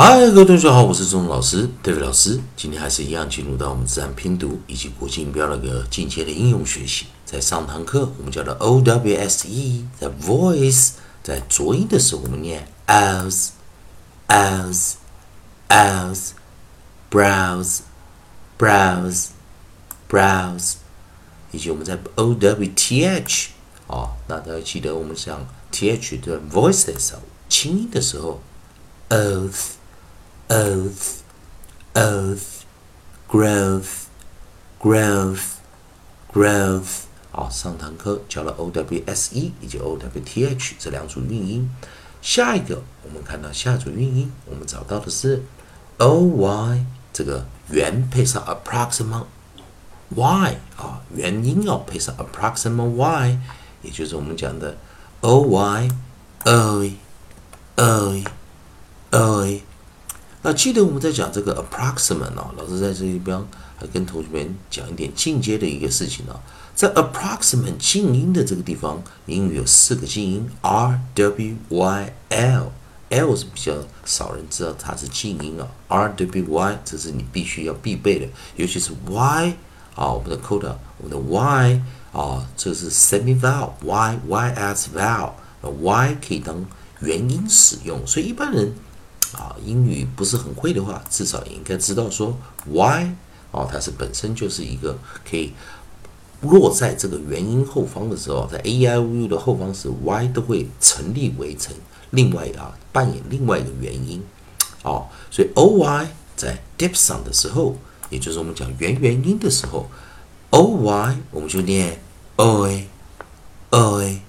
嗨，各位同学好，我是钟老师，David 老师。今天还是一样进入到我们自然拼读以及国际音标那个进阶的应用学习。在上堂课我们教的 O W S E，在 voice，在浊音的时候我们念 as，as，as，browse，browse，browse，以及我们在 O W T H，哦，那大家记得我们讲 T H 的 voice 的时候，轻音的时候，oath。Oath, oath, growth, growth, growth。好，上堂课教了 o w s e 以及 o w t h 这两组韵音。下一个，我们看到下组韵音，我们找到的是 o y 这个元配上 approximate y 啊，元音要配上 approximate y，也就是我们讲的 o y o y o y o y。那记得我们在讲这个 approximate 哦，老师在这一边还跟同学们讲一点进阶的一个事情呢。在 approximate 静音的这个地方，英语有四个静音 r w y l，l 是比较少人知道它是静音啊，r w y 这是你必须要必备的，尤其是 y 啊，我们的 coda，我们的 y 啊，这是 semi vowel，y y s vowel，那 y 可以当元音使用，所以一般人。啊，英语不是很会的话，至少也应该知道说 y 哦，它是本身就是一个可以落在这个元音后方的时候，在 a i u 的后方是 y 都会成立为成另外啊扮演另外一个元音哦，所以 o y 在 dipson 的时候，也就是我们讲元元音的时候，o y 我们就念 o a o a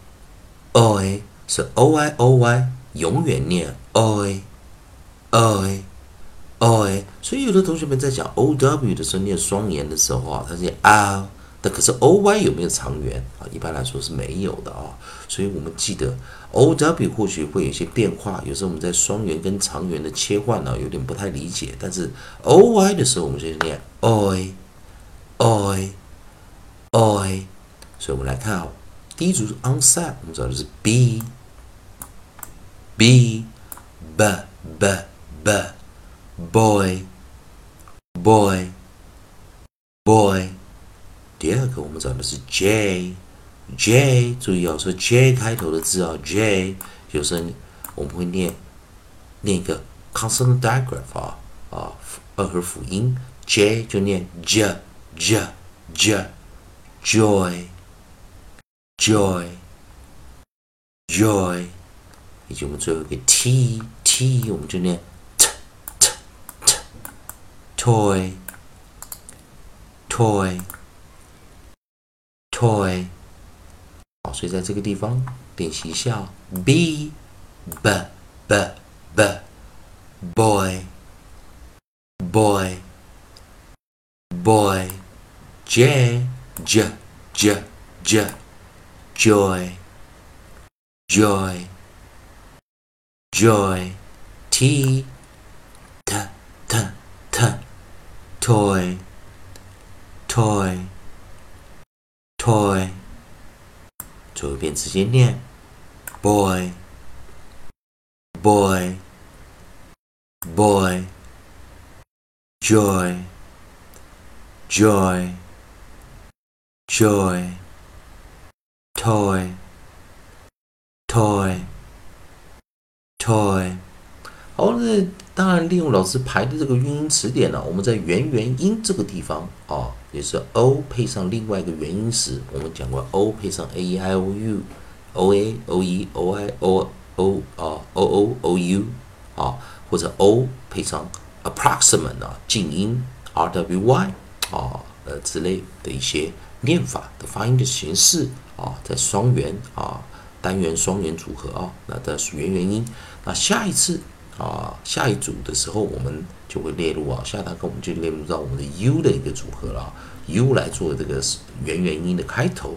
o a 是 o i o y 永远念 o a。O a o a，所以有的同学们在讲 o w 的时候念双元的时候啊，他念 o，但可是 o y 有没有长元啊？一般来说是没有的啊。所以我们记得 o w 或许会有一些变化，有时候我们在双元跟长元的切换呢，有点不太理解。但是 o y 的时候，我们就念 o a o a o a。所以我们来看啊，第一组是 onside，我们找的是 b b b b。B. Boy. Boy. Boy，第二个我们找的是 j. J，注意哦，说 j 开头的字啊，j 有时候我们会念念一个 consonant digraph 啊啊二合辅音 j 就念 j j j joy joy joy，以及我们最后一个 t t，我们就念。Toy toy toy 好，所以在这个地方练习一下 b b b b boy boy boy j j j j joy joy joy t toy toy toy 最后一遍直接念 boy boy boy joy joy joy toy toy toy 好，那当然利用老师排的这个韵音词典呢，我们在元元音这个地方啊，也是 o 配上另外一个元音时，我们讲过 o 配上 a e i o u，o a o e o i o o 啊 o o o u 啊，或者 o 配上 approximate 啊静音 r w y 啊呃之类的一些念法的发音的形式啊，在双元啊单元双元组合啊，那的元元音，那下一次。啊，下一组的时候我们就会列入啊，下堂课我们就列入到我们的 U 的一个组合了，U 来做这个元元音的开头，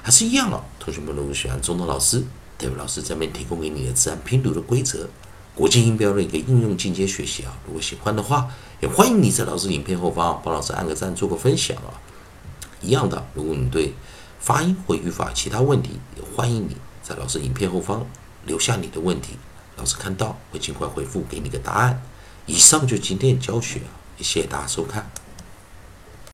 还是一样啊。同学们如果喜欢中东老师、戴维老师这边提供给你的自然拼读的规则、国际音标的一个应用进阶学习啊，如果喜欢的话，也欢迎你在老师影片后方帮老师按个赞，做个分享啊。一样的，如果你对发音或语法其他问题，也欢迎你在老师影片后方留下你的问题。老师看到会尽快回复给你个答案。以上就今天的教学，谢谢大家收看。